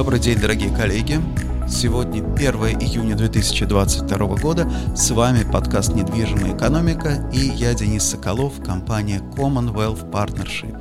Добрый день, дорогие коллеги. Сегодня 1 июня 2022 года. С вами подкаст «Недвижимая экономика» и я, Денис Соколов, компания Commonwealth Partnership.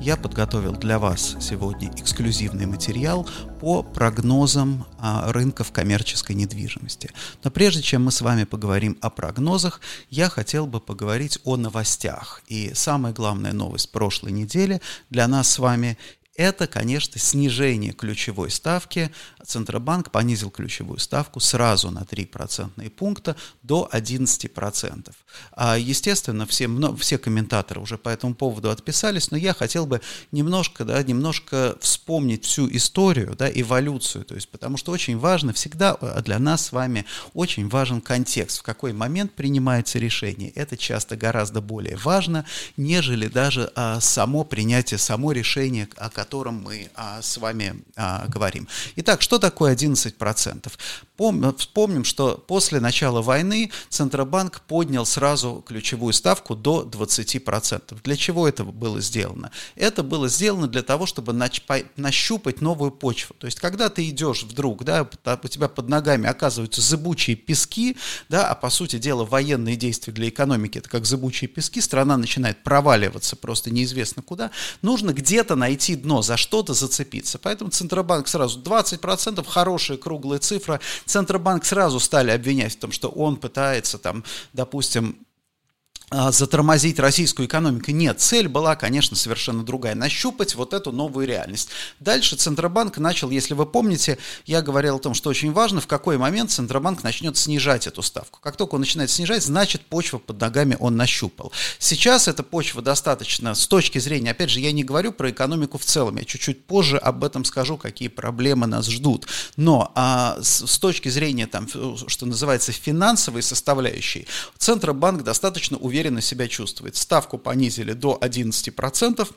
Я подготовил для вас сегодня эксклюзивный материал по прогнозам а, рынков коммерческой недвижимости. Но прежде чем мы с вами поговорим о прогнозах, я хотел бы поговорить о новостях. И самая главная новость прошлой недели для нас с вами это, конечно, снижение ключевой ставки. Центробанк понизил ключевую ставку сразу на 3 процентные пункта до 11%. А, естественно, все, все комментаторы уже по этому поводу отписались, но я хотел бы немножко, да, немножко вспомнить всю историю, да, эволюцию, то есть, потому что очень важно, всегда э, для нас с вами очень важен контекст, в какой момент принимается решение. Это часто гораздо более важно, нежели даже а, само принятие, само решение, о котором мы а, с вами а, говорим. Итак, что такое 11%? Пом, вспомним, что после начала войны Центробанк поднял сразу ключевую ставку до 20%. Для чего это было сделано? Это было сделано для того, чтобы нач, нащупать новую почву. То есть, когда ты идешь вдруг, да, у тебя под ногами оказываются зыбучие пески, да, а по сути дела военные действия для экономики это как зыбучие пески, страна начинает проваливаться просто неизвестно куда, нужно где-то найти дно, за что-то зацепиться. Поэтому Центробанк сразу 20%, хорошая круглая цифра. Центробанк сразу стали обвинять в том, что он пытается там, допустим, затормозить российскую экономику. Нет, цель была, конечно, совершенно другая. Нащупать вот эту новую реальность. Дальше Центробанк начал, если вы помните, я говорил о том, что очень важно, в какой момент Центробанк начнет снижать эту ставку. Как только он начинает снижать, значит почва под ногами он нащупал. Сейчас эта почва достаточно, с точки зрения, опять же, я не говорю про экономику в целом, я чуть-чуть позже об этом скажу, какие проблемы нас ждут. Но а, с, с точки зрения, там, что называется, финансовой составляющей, Центробанк достаточно уверен уверенно себя чувствует. Ставку понизили до 11%.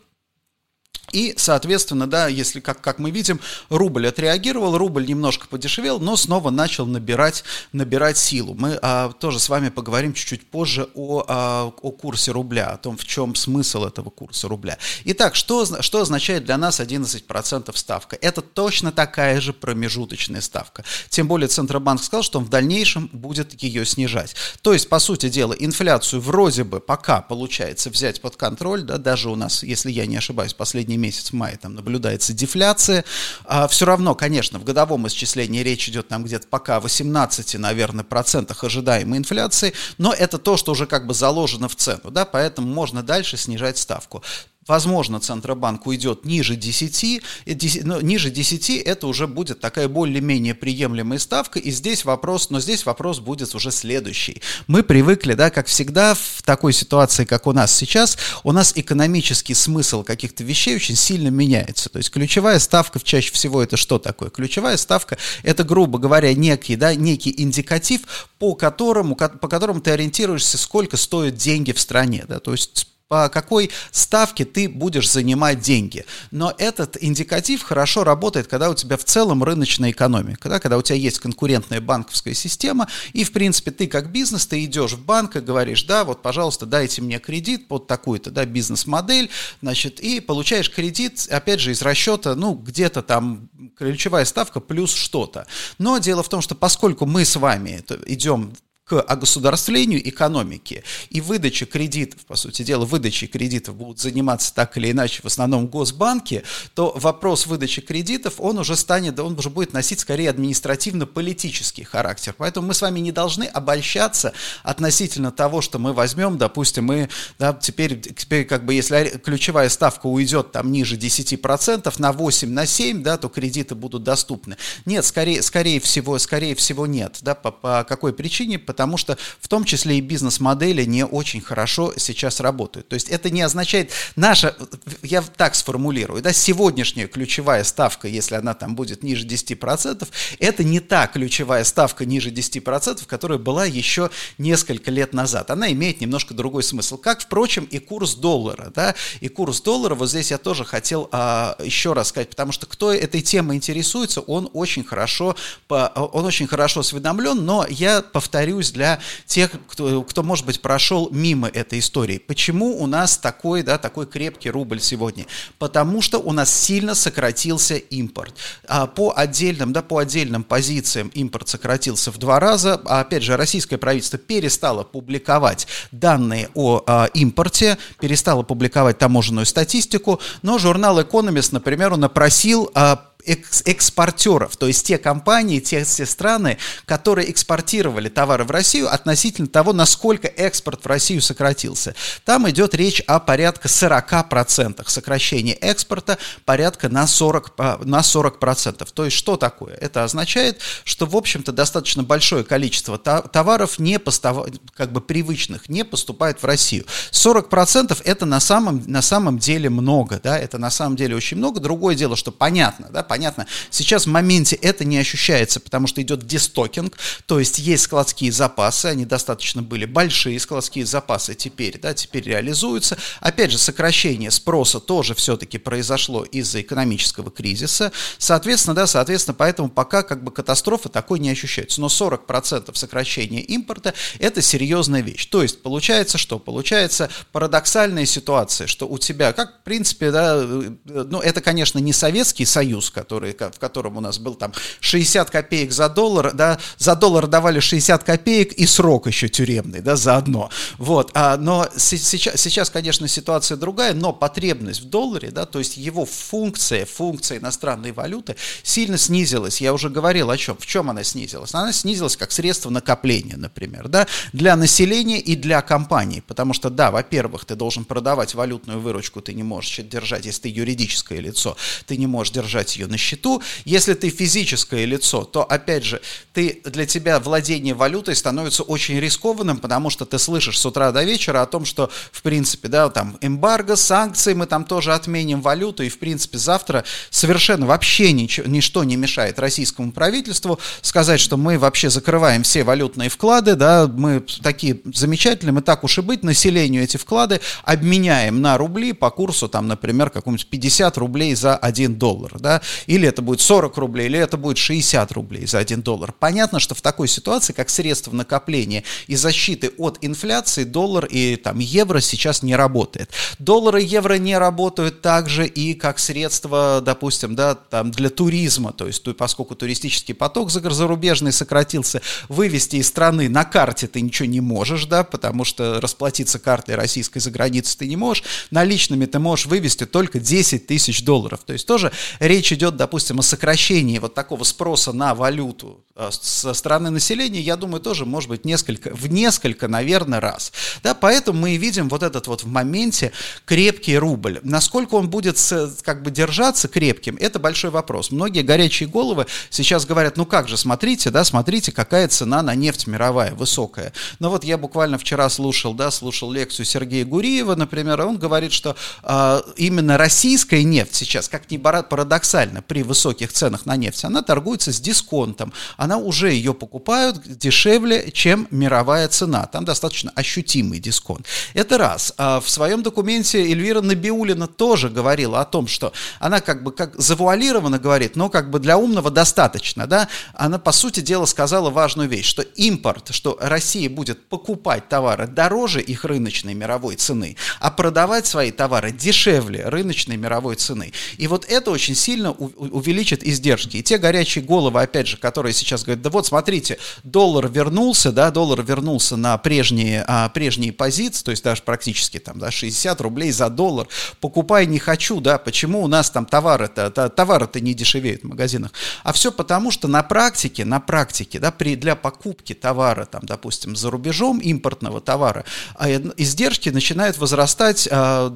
И, соответственно, да, если, как, как мы видим, рубль отреагировал, рубль немножко подешевел, но снова начал набирать, набирать силу. Мы а, тоже с вами поговорим чуть-чуть позже о, а, о курсе рубля, о том, в чем смысл этого курса рубля. Итак, что, что означает для нас 11% ставка? Это точно такая же промежуточная ставка. Тем более Центробанк сказал, что он в дальнейшем будет ее снижать. То есть, по сути дела, инфляцию вроде бы пока получается взять под контроль, да, даже у нас, если я не ошибаюсь, последние месяц мая там наблюдается дефляция. А, все равно, конечно, в годовом исчислении речь идет там где-то пока 18, наверное, процентах ожидаемой инфляции, но это то, что уже как бы заложено в цену, да, поэтому можно дальше снижать ставку. Возможно, Центробанк уйдет ниже 10, 10 но ниже 10 это уже будет такая более-менее приемлемая ставка, и здесь вопрос, но здесь вопрос будет уже следующий. Мы привыкли, да, как всегда, в такой ситуации, как у нас сейчас, у нас экономический смысл каких-то вещей очень сильно меняется. То есть ключевая ставка чаще всего это что такое? Ключевая ставка это, грубо говоря, некий, да, некий индикатив, по которому, по которому ты ориентируешься, сколько стоят деньги в стране. Да? То есть по какой ставке ты будешь занимать деньги. Но этот индикатив хорошо работает, когда у тебя в целом рыночная экономика, да, когда у тебя есть конкурентная банковская система, и, в принципе, ты как бизнес, ты идешь в банк и говоришь, да, вот, пожалуйста, дайте мне кредит под такую-то, да, бизнес-модель, значит, и получаешь кредит, опять же, из расчета, ну, где-то там ключевая ставка плюс что-то. Но дело в том, что поскольку мы с вами идем к огосударствлению экономики и выдача кредитов, по сути дела, выдачей кредитов будут заниматься так или иначе в основном госбанки, то вопрос выдачи кредитов, он уже станет, он уже будет носить скорее административно-политический характер. Поэтому мы с вами не должны обольщаться относительно того, что мы возьмем, допустим, мы да, теперь, теперь как бы если ключевая ставка уйдет там ниже 10%, на 8, на 7, да, то кредиты будут доступны. Нет, скорее, скорее всего, скорее всего нет. Да, по, по какой причине? Потому что в том числе и бизнес-модели не очень хорошо сейчас работают. То есть это не означает, наша, я так сформулирую, да, сегодняшняя ключевая ставка, если она там будет ниже 10%, это не та ключевая ставка ниже 10%, которая была еще несколько лет назад. Она имеет немножко другой смысл. Как, впрочем, и курс доллара. Да? И курс доллара, вот здесь я тоже хотел а, еще раз сказать, потому что кто этой темой интересуется, он очень хорошо, он очень хорошо осведомлен, но я повторюсь повторюсь, для тех, кто, кто может быть, прошел мимо этой истории. Почему у нас такой, да, такой крепкий рубль сегодня? Потому что у нас сильно сократился импорт. А по отдельным, да, по отдельным позициям импорт сократился в два раза. А опять же, российское правительство перестало публиковать данные о а, импорте, перестало публиковать таможенную статистику, но журнал Economist, например, он опросил а, экспортеров, то есть те компании, те, те страны, которые экспортировали товары в Россию относительно того, насколько экспорт в Россию сократился. Там идет речь о порядка 40% сокращения экспорта, порядка на 40%. На 40%. То есть что такое? Это означает, что, в общем-то, достаточно большое количество товаров, не постав... как бы привычных, не поступает в Россию. 40% это на самом, на самом деле много, да, это на самом деле очень много. Другое дело, что понятно, да, понятно, понятно. Сейчас в моменте это не ощущается, потому что идет дестокинг, то есть есть складские запасы, они достаточно были большие, складские запасы теперь, да, теперь реализуются. Опять же, сокращение спроса тоже все-таки произошло из-за экономического кризиса. Соответственно, да, соответственно, поэтому пока как бы катастрофа такой не ощущается. Но 40% сокращения импорта – это серьезная вещь. То есть получается что? Получается парадоксальная ситуация, что у тебя, как в принципе, да, э, ну это, конечно, не Советский Союз, который, в котором у нас был там 60 копеек за доллар, да, за доллар давали 60 копеек и срок еще тюремный, да, заодно. Вот, а, но сейчас, сейчас, конечно, ситуация другая, но потребность в долларе, да, то есть его функция, функция иностранной валюты сильно снизилась. Я уже говорил о чем, в чем она снизилась. Она снизилась как средство накопления, например, да, для населения и для компаний, потому что, да, во-первых, ты должен продавать валютную выручку, ты не можешь держать, если ты юридическое лицо, ты не можешь держать ее на счету. Если ты физическое лицо, то, опять же, ты, для тебя владение валютой становится очень рискованным, потому что ты слышишь с утра до вечера о том, что, в принципе, да, там, эмбарго, санкции, мы там тоже отменим валюту, и, в принципе, завтра совершенно вообще ничего, ничто не мешает российскому правительству сказать, что мы вообще закрываем все валютные вклады, да, мы такие замечательные, мы так уж и быть, населению эти вклады обменяем на рубли по курсу, там, например, какому-нибудь 50 рублей за 1 доллар, да, или это будет 40 рублей, или это будет 60 рублей за 1 доллар. Понятно, что в такой ситуации, как средство накопления и защиты от инфляции, доллар и там евро сейчас не работает. Доллар и евро не работают также и как средство, допустим, да, там для туризма, то есть поскольку туристический поток зарубежный сократился, вывести из страны на карте ты ничего не можешь, да, потому что расплатиться картой российской за границей ты не можешь, наличными ты можешь вывести только 10 тысяч долларов. То есть тоже речь идет, допустим, о сокращении вот такого спроса на валюту со стороны населения, я думаю, тоже может быть несколько, в несколько, наверное, раз. Да, поэтому мы и видим вот этот вот в моменте крепкий рубль. Насколько он будет как бы держаться крепким, это большой вопрос. Многие горячие головы сейчас говорят, ну как же, смотрите, да, смотрите, какая цена на нефть мировая, высокая. Но вот я буквально вчера слушал, да, слушал лекцию Сергея Гуриева, например, он говорит, что э, именно российская нефть сейчас, как ни парадоксально, при высоких ценах на нефть, она торгуется с дисконтом. Она уже ее покупают дешевле, чем мировая цена. Там достаточно ощутимый дисконт. Это раз. А в своем документе Эльвира Набиулина тоже говорила о том, что она как бы как завуалированно говорит, но как бы для умного достаточно. Да? Она, по сути дела, сказала важную вещь, что импорт, что Россия будет покупать товары дороже их рыночной мировой цены, а продавать свои товары дешевле рыночной мировой цены. И вот это очень сильно увеличит издержки. И те горячие головы, опять же, которые сейчас говорят, да вот смотрите, доллар вернулся, да, доллар вернулся на прежние, а, прежние позиции, то есть даже практически там, да, 60 рублей за доллар, покупай не хочу, да, почему у нас там товары-то, товары-то не дешевеют в магазинах, а все потому, что на практике, на практике, да, при, для покупки товара, там, допустим, за рубежом импортного товара, а, издержки начинают возрастать, а,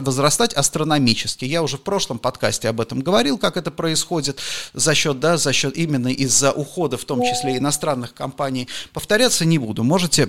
возрастать астрономически. Я уже в прошлом подкасте об этом говорил, как это происходит за счет, да, за счет именно из-за ухода, в том числе иностранных компаний. Повторяться не буду. Можете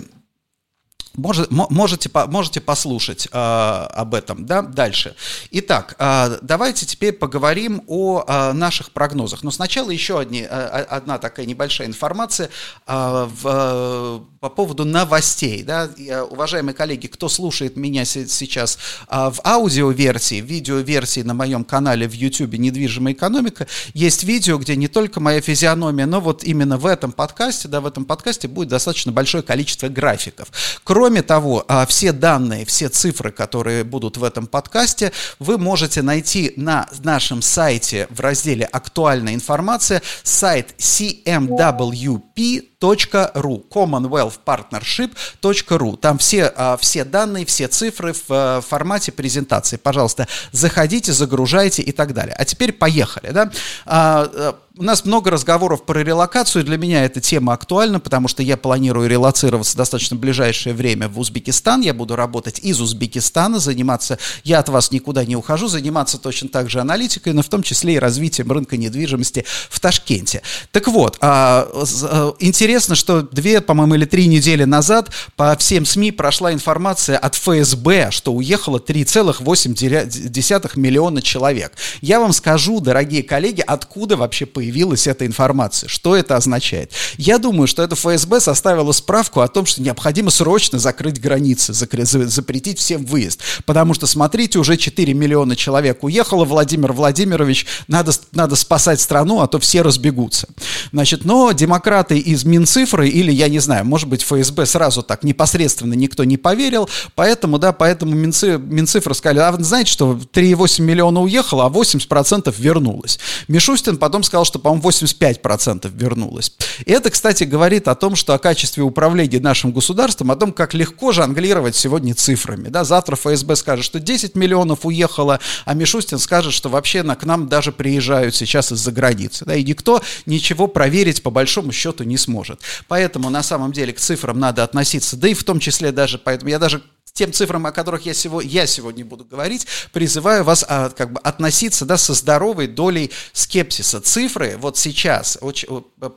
Может, можете, можете послушать э, об этом, да, дальше. Итак, э, давайте теперь поговорим о э, наших прогнозах. Но сначала еще одни, э, одна такая небольшая информация э, в, э, по поводу новостей. Да. Я, уважаемые коллеги, кто слушает меня сейчас э, в аудиоверсии, видеоверсии на моем канале в YouTube «Недвижимая экономика», есть видео, где не только моя физиономия, но вот именно в этом подкасте, да, в этом подкасте будет достаточно большое количество графиков. Кроме Кроме того, а, все данные, все цифры, которые будут в этом подкасте, вы можете найти на нашем сайте в разделе «Актуальная информация» сайт cmwp commonwealth.ru, commonwealthpartnership.ru. Там все, а, все данные, все цифры в э, формате презентации. Пожалуйста, заходите, загружайте и так далее. А теперь поехали. Да? А, э, у нас много разговоров про релокацию. Для меня эта тема актуальна, потому что я планирую релацироваться достаточно ближайшее время в Узбекистан. Я буду работать из Узбекистана, заниматься, я от вас никуда не ухожу, заниматься точно так же аналитикой, но в том числе и развитием рынка недвижимости в Ташкенте. Так вот, а, э, интересно интересно, что две, по-моему, или три недели назад по всем СМИ прошла информация от ФСБ, что уехало 3,8 миллиона человек. Я вам скажу, дорогие коллеги, откуда вообще появилась эта информация, что это означает. Я думаю, что это ФСБ составило справку о том, что необходимо срочно закрыть границы, запретить всем выезд. Потому что, смотрите, уже 4 миллиона человек уехало, Владимир Владимирович, надо, надо спасать страну, а то все разбегутся. Значит, но демократы из Мин Минцифры или, я не знаю, может быть, ФСБ сразу так непосредственно никто не поверил, поэтому, да, поэтому Минци, Минцифры сказали, а знаете, что 3,8 миллиона уехало, а 80% вернулось. Мишустин потом сказал, что, по-моему, 85% вернулось. И это, кстати, говорит о том, что о качестве управления нашим государством, о том, как легко жонглировать сегодня цифрами. Да, завтра ФСБ скажет, что 10 миллионов уехало, а Мишустин скажет, что вообще на, к нам даже приезжают сейчас из-за границы. Да, и никто ничего проверить по большому счету не сможет может. Поэтому на самом деле к цифрам надо относиться, да и в том числе даже, поэтому я даже тем цифрам, о которых я сегодня, я сегодня буду говорить, призываю вас а, как бы относиться да, со здоровой долей скепсиса. Цифры вот сейчас, очень,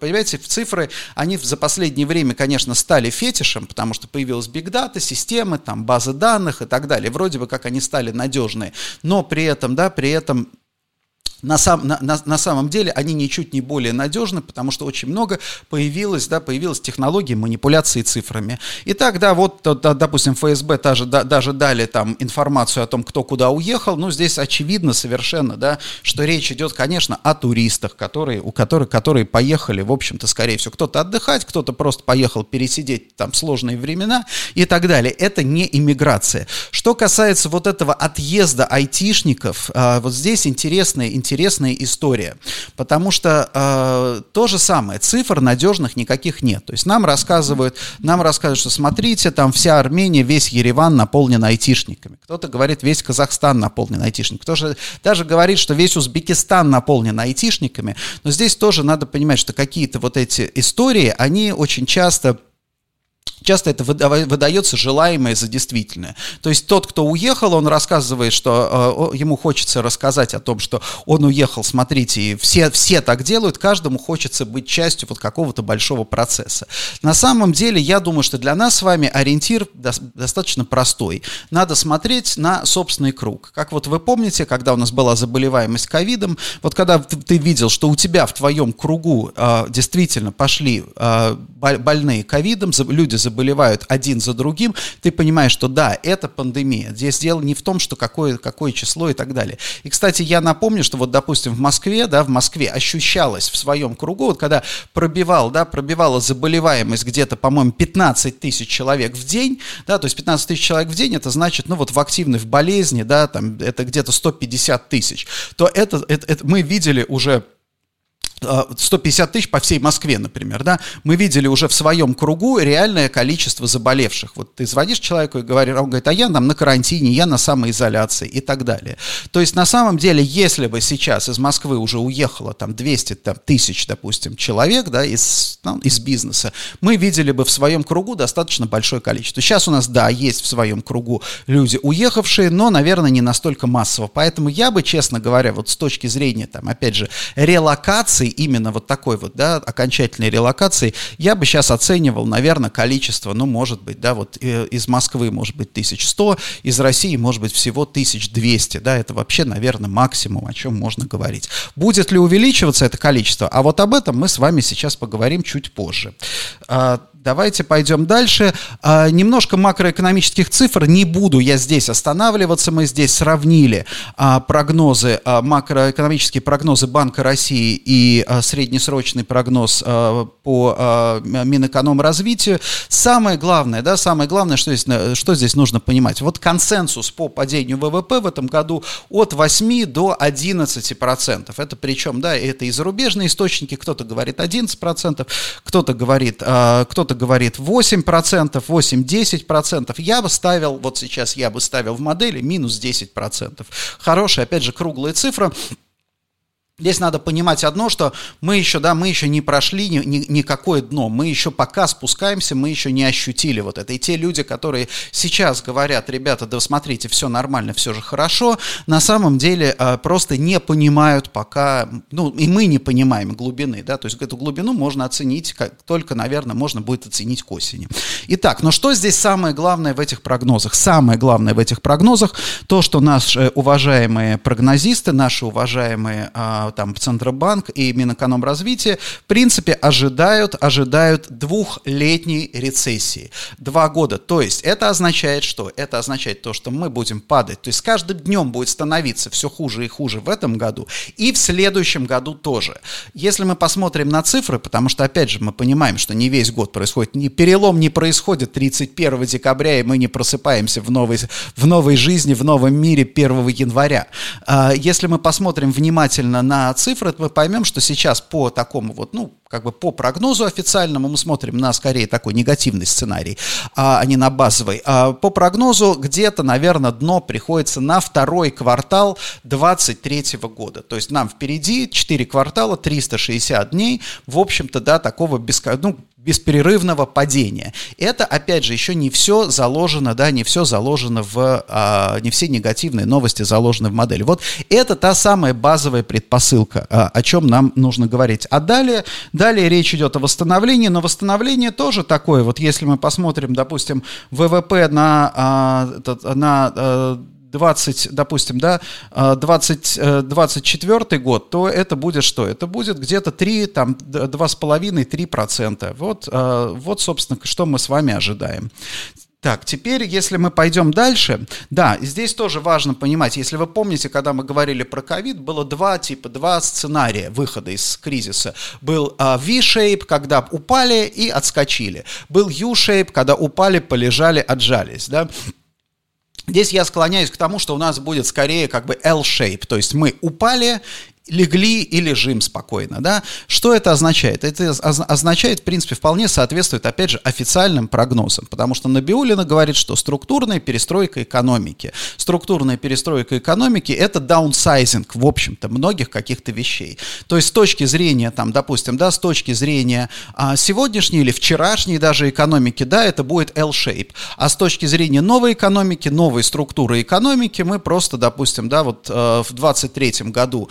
понимаете, цифры, они за последнее время, конечно, стали фетишем, потому что появилась бигдата, системы, там, базы данных и так далее. Вроде бы как они стали надежные, но при этом, да, при этом на, сам, на, на, на самом деле они ничуть не более надежны, потому что очень много появилось, да, появилась технология манипуляции цифрами. Итак, да, вот, да, допустим, ФСБ даже, да, даже дали там информацию о том, кто куда уехал, ну, здесь очевидно совершенно, да, что речь идет, конечно, о туристах, которые, у которых, которые поехали, в общем-то, скорее всего, кто-то отдыхать, кто-то просто поехал пересидеть там сложные времена и так далее. Это не иммиграция. Что касается вот этого отъезда айтишников, а, вот здесь интересная, интересная интересная история, потому что э, то же самое, цифр надежных никаких нет. То есть нам рассказывают, нам рассказывают, что смотрите, там вся Армения, весь Ереван наполнен айтишниками. Кто-то говорит, весь Казахстан наполнен айтишниками. Кто-то даже говорит, что весь Узбекистан наполнен айтишниками. Но здесь тоже надо понимать, что какие-то вот эти истории, они очень часто Часто это выдается желаемое за действительное. То есть тот, кто уехал, он рассказывает, что э, ему хочется рассказать о том, что он уехал, смотрите, все, все так делают, каждому хочется быть частью вот какого-то большого процесса. На самом деле, я думаю, что для нас с вами ориентир до, достаточно простой. Надо смотреть на собственный круг. Как вот вы помните, когда у нас была заболеваемость ковидом, вот когда ты, ты видел, что у тебя в твоем кругу э, действительно пошли э, больные ковидом, люди заболевают, заболевают один за другим, ты понимаешь, что да, это пандемия. Здесь дело не в том, что какое, какое число и так далее. И, кстати, я напомню, что вот, допустим, в Москве, да, в Москве ощущалось в своем кругу, вот когда пробивал, да, пробивала заболеваемость где-то, по-моему, 15 тысяч человек в день, да, то есть 15 тысяч человек в день, это значит, ну вот в активной, в болезни, да, там это где-то 150 тысяч, то это, это, это мы видели уже 150 тысяч по всей Москве, например, да, мы видели уже в своем кругу реальное количество заболевших. Вот ты звонишь человеку и говоришь, он говорит, а я там на карантине, я на самоизоляции и так далее. То есть на самом деле, если бы сейчас из Москвы уже уехало там 200 там, тысяч, допустим, человек, да, из, ну, из бизнеса, мы видели бы в своем кругу достаточно большое количество. Сейчас у нас, да, есть в своем кругу люди уехавшие, но, наверное, не настолько массово. Поэтому я бы, честно говоря, вот с точки зрения, там, опять же, релокации именно вот такой вот, да, окончательной релокации, я бы сейчас оценивал, наверное, количество, ну, может быть, да, вот э, из Москвы, может быть, 1100, из России, может быть, всего 1200, да, это вообще, наверное, максимум, о чем можно говорить. Будет ли увеличиваться это количество? А вот об этом мы с вами сейчас поговорим чуть позже. Давайте пойдем дальше. А, немножко макроэкономических цифр. Не буду я здесь останавливаться. Мы здесь сравнили а, прогнозы, а, макроэкономические прогнозы Банка России и а, среднесрочный прогноз а, по а, Минэкономразвитию. Самое главное, да, самое главное, что здесь, что здесь нужно понимать. Вот консенсус по падению ВВП в этом году от 8 до 11 процентов. Это причем, да, это и зарубежные источники. Кто-то говорит 11 процентов, кто-то говорит, а, кто-то кто-то говорит 8%, 8-10%. Я бы ставил, вот сейчас я бы ставил в модели минус 10%. Хорошая, опять же, круглая цифра. Здесь надо понимать одно, что мы еще, да, мы еще не прошли ни, ни, никакое дно, мы еще пока спускаемся, мы еще не ощутили вот это. И те люди, которые сейчас говорят, ребята, да смотрите, все нормально, все же хорошо, на самом деле э, просто не понимают пока, ну и мы не понимаем глубины, да, то есть эту глубину можно оценить, как только, наверное, можно будет оценить к осени. Итак, но что здесь самое главное в этих прогнозах? Самое главное в этих прогнозах то, что наши уважаемые прогнозисты, наши уважаемые э, там Центробанк и Минэкономразвитие, в принципе, ожидают, ожидают двухлетней рецессии. Два года. То есть это означает что? Это означает то, что мы будем падать. То есть с каждым днем будет становиться все хуже и хуже в этом году и в следующем году тоже. Если мы посмотрим на цифры, потому что, опять же, мы понимаем, что не весь год происходит, не, перелом не происходит 31 декабря, и мы не просыпаемся в новой, в новой жизни, в новом мире 1 января. А, если мы посмотрим внимательно на цифры, мы поймем, что сейчас по такому вот, ну, как бы по прогнозу официальному мы смотрим на скорее такой негативный сценарий, а не на базовый. А по прогнозу где-то, наверное, дно приходится на второй квартал 2023 года. То есть нам впереди 4 квартала, 360 дней, в общем-то, да, такого беско... ну, бесперерывного падения. Это, опять же, еще не все заложено, да, не все заложено в, а, не все негативные новости заложены в модели. Вот это та самая базовая предпосылка, а, о чем нам нужно говорить. А далее, далее речь идет о восстановлении, но восстановление тоже такое. Вот если мы посмотрим, допустим, ВВП на, а, на а, 20, допустим, да, 20, 24 э, год, то это будет что? Это будет где-то 3, там, 2,5-3%. Вот, э, вот, собственно, что мы с вами ожидаем. Так, теперь, если мы пойдем дальше, да, здесь тоже важно понимать, если вы помните, когда мы говорили про ковид, было два типа, два сценария выхода из кризиса. Был uh, V-shape, когда упали и отскочили. Был U-shape, когда упали, полежали, отжались, да. Здесь я склоняюсь к тому, что у нас будет скорее как бы L-shape, то есть мы упали легли и лежим спокойно, да. Что это означает? Это означает, в принципе, вполне соответствует, опять же, официальным прогнозам, потому что Набиулина говорит, что структурная перестройка экономики. Структурная перестройка экономики – это даунсайзинг, в общем-то, многих каких-то вещей. То есть с точки зрения, там, допустим, да, с точки зрения а, сегодняшней или вчерашней даже экономики, да, это будет L-shape, а с точки зрения новой экономики, новой структуры экономики, мы просто, допустим, да, вот э, в 23 году,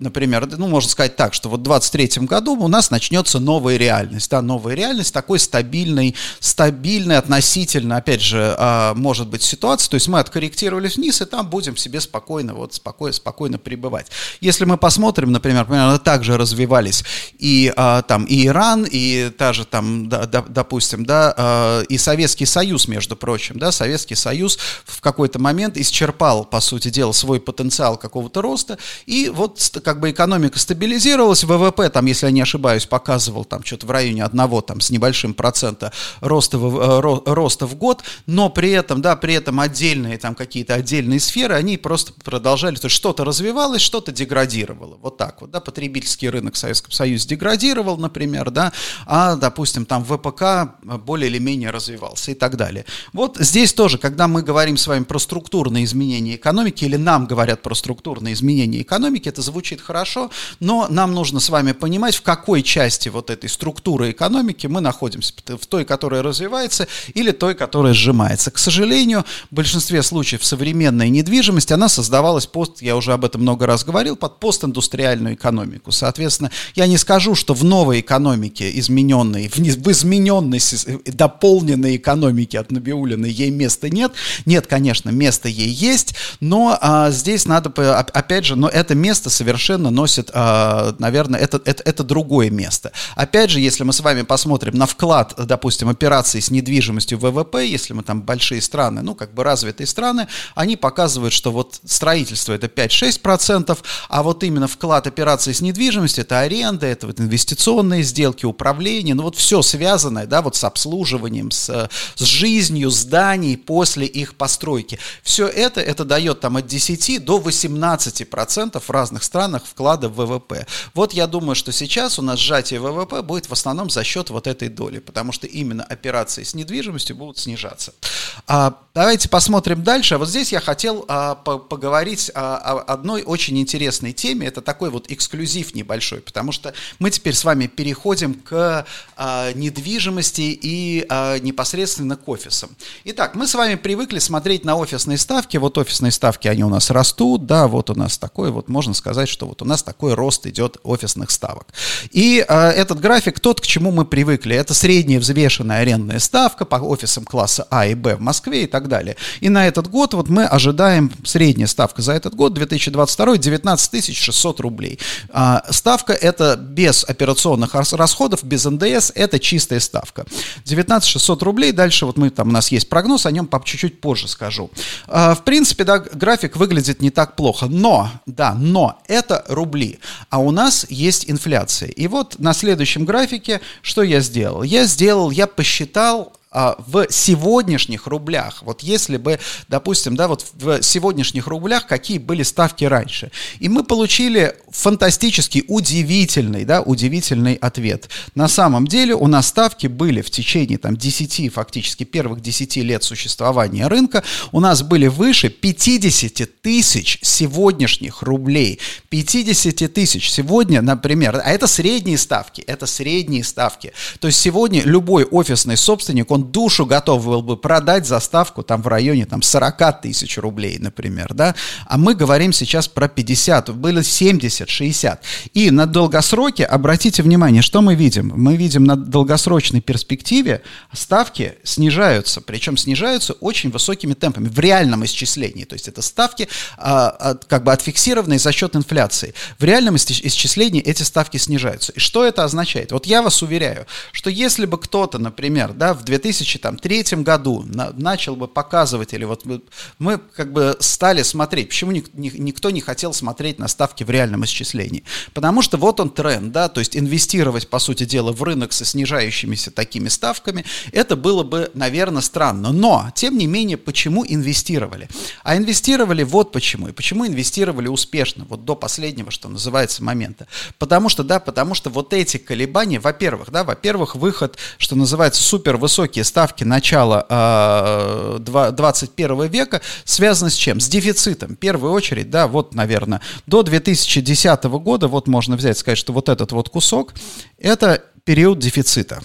например, ну, можно сказать так, что вот в 23 году у нас начнется новая реальность, да, новая реальность такой стабильной, стабильной относительно, опять же, а, может быть ситуация, то есть мы откорректировались вниз, и там будем себе спокойно, вот, спокойно, спокойно пребывать. Если мы посмотрим, например, примерно также развивались и а, там и Иран, и та же там, допустим, да, а, и Советский Союз, между прочим, да, Советский Союз в какой-то момент исчерпал, по сути дела, свой потенциал какого-то роста, и вот как бы экономика стабилизировалась, ВВП, там, если я не ошибаюсь, показывал там что-то в районе одного, там, с небольшим процента роста в, э, роста в год, но при этом, да, при этом отдельные, там, какие-то отдельные сферы, они просто продолжали, то есть что-то развивалось, что-то деградировало, вот так вот, да, потребительский рынок в Советском Союзе деградировал, например, да, а, допустим, там ВПК более или менее развивался и так далее. Вот здесь тоже, когда мы говорим с вами про структурные изменения экономики, или нам говорят про структурные изменения экономики, это звучит звучит хорошо, но нам нужно с вами понимать, в какой части вот этой структуры экономики мы находимся, в той, которая развивается, или той, которая сжимается. К сожалению, в большинстве случаев современная недвижимость, она создавалась пост, я уже об этом много раз говорил, под постиндустриальную экономику. Соответственно, я не скажу, что в новой экономике, измененной, в, в измененной, дополненной экономике от Набиулина ей места нет. Нет, конечно, место ей есть, но а, здесь надо, опять же, но это место совершенно носит, а, наверное, это, это, это другое место. Опять же, если мы с вами посмотрим на вклад, допустим, операций с недвижимостью в ВВП, если мы там большие страны, ну, как бы развитые страны, они показывают, что вот строительство это 5-6%, а вот именно вклад операций с недвижимостью, это аренда, это вот инвестиционные сделки, управление, ну, вот все связанное, да, вот с обслуживанием, с, с жизнью зданий после их постройки. Все это, это дает там от 10 до 18% в разных странах вклада в ВВП. Вот я думаю, что сейчас у нас сжатие ВВП будет в основном за счет вот этой доли, потому что именно операции с недвижимостью будут снижаться. А, давайте посмотрим дальше. Вот здесь я хотел а, по поговорить о, о одной очень интересной теме. Это такой вот эксклюзив небольшой, потому что мы теперь с вами переходим к а, недвижимости и а, непосредственно к офисам. Итак, мы с вами привыкли смотреть на офисные ставки. Вот офисные ставки, они у нас растут, да, вот у нас такой вот, можно сказать, что вот у нас такой рост идет офисных ставок. И а, этот график тот, к чему мы привыкли. Это средняя взвешенная арендная ставка по офисам класса А и Б в Москве и так далее. И на этот год вот мы ожидаем средняя ставка за этот год 2022 19 600 рублей. А, ставка это без операционных расходов, без НДС, это чистая ставка. 19 600 рублей, дальше вот мы там, у нас есть прогноз, о нем чуть-чуть позже скажу. А, в принципе, да, график выглядит не так плохо, но, да, но это рубли, а у нас есть инфляция. И вот на следующем графике что я сделал? Я сделал, я посчитал а, в сегодняшних рублях, вот если бы, допустим, да, вот в сегодняшних рублях какие были ставки раньше, и мы получили фантастический, удивительный, да, удивительный ответ. На самом деле у нас ставки были в течение там 10, фактически первых 10 лет существования рынка, у нас были выше 50 тысяч сегодняшних рублей. 50 тысяч сегодня, например, а это средние ставки, это средние ставки. То есть сегодня любой офисный собственник, он он душу готов был бы продать за ставку там в районе там 40 тысяч рублей, например, да, а мы говорим сейчас про 50, было 70, 60. И на долгосроке, обратите внимание, что мы видим? Мы видим на долгосрочной перспективе ставки снижаются, причем снижаются очень высокими темпами в реальном исчислении, то есть это ставки а, от, как бы отфиксированные за счет инфляции. В реальном исчислении эти ставки снижаются. И что это означает? Вот я вас уверяю, что если бы кто-то, например, да, в 2000 2003 году на, начал бы показывать, или вот мы, как бы стали смотреть, почему ни, ни, никто не хотел смотреть на ставки в реальном исчислении? Потому что вот он тренд, да, то есть инвестировать, по сути дела, в рынок со снижающимися такими ставками, это было бы, наверное, странно. Но, тем не менее, почему инвестировали? А инвестировали вот почему. И почему инвестировали успешно, вот до последнего, что называется, момента. Потому что, да, потому что вот эти колебания, во-первых, да, во-первых, выход, что называется, супер высокие ставки начала э, 21 века связаны с чем? С дефицитом. В первую очередь, да, вот, наверное, до 2010 года, вот можно взять, сказать, что вот этот вот кусок, это период дефицита.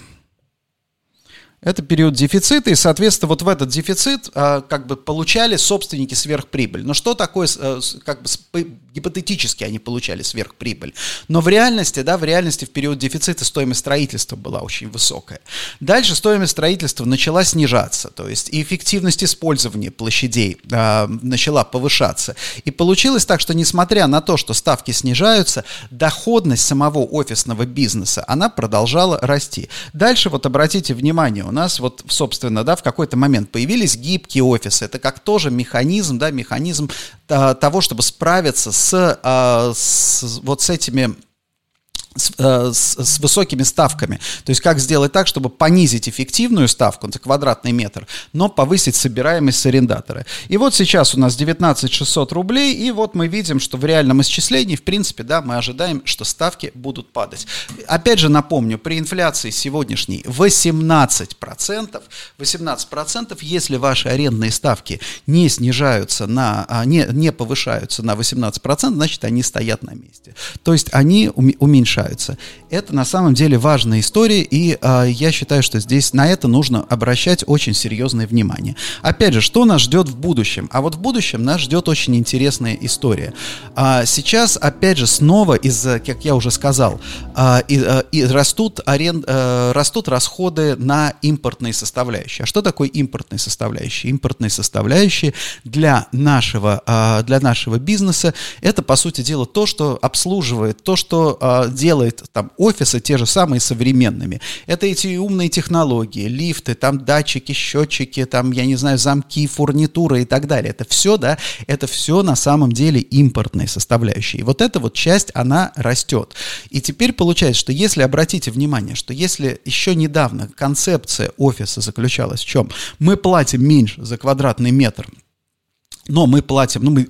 Это период дефицита, и, соответственно, вот в этот дефицит а, как бы получали собственники сверхприбыль. Но что такое, а, как бы гипотетически они получали сверхприбыль? Но в реальности, да, в реальности в период дефицита стоимость строительства была очень высокая. Дальше стоимость строительства начала снижаться, то есть и эффективность использования площадей а, начала повышаться. И получилось так, что несмотря на то, что ставки снижаются, доходность самого офисного бизнеса, она продолжала расти. Дальше вот обратите внимание, нас вот, собственно, да, в какой-то момент появились гибкие офисы. Это как тоже механизм, да, механизм а, того, чтобы справиться с, а, с вот с этими с, э, с, с высокими ставками. То есть как сделать так, чтобы понизить эффективную ставку за квадратный метр, но повысить собираемость с арендатора. И вот сейчас у нас 19 600 рублей, и вот мы видим, что в реальном исчислении, в принципе, да, мы ожидаем, что ставки будут падать. Опять же напомню, при инфляции сегодняшней 18%, 18%, если ваши арендные ставки не снижаются на, а, не, не повышаются на 18%, значит, они стоят на месте. То есть они уменьшаются нравится. Это на самом деле важная история, и э, я считаю, что здесь на это нужно обращать очень серьезное внимание. Опять же, что нас ждет в будущем? А вот в будущем нас ждет очень интересная история. А сейчас, опять же, снова из-за, как я уже сказал, а, и, а, и растут, аренд, а, растут расходы на импортные составляющие. А что такое импортные составляющие? Импортные составляющие для нашего, а, для нашего бизнеса это, по сути дела, то, что обслуживает, то, что а, делает делает там офисы те же самые современными. Это эти умные технологии, лифты, там датчики, счетчики, там, я не знаю, замки, фурнитура и так далее. Это все, да, это все на самом деле импортные составляющие. И вот эта вот часть, она растет. И теперь получается, что если обратите внимание, что если еще недавно концепция офиса заключалась в чем? Мы платим меньше за квадратный метр но мы платим, ну, мы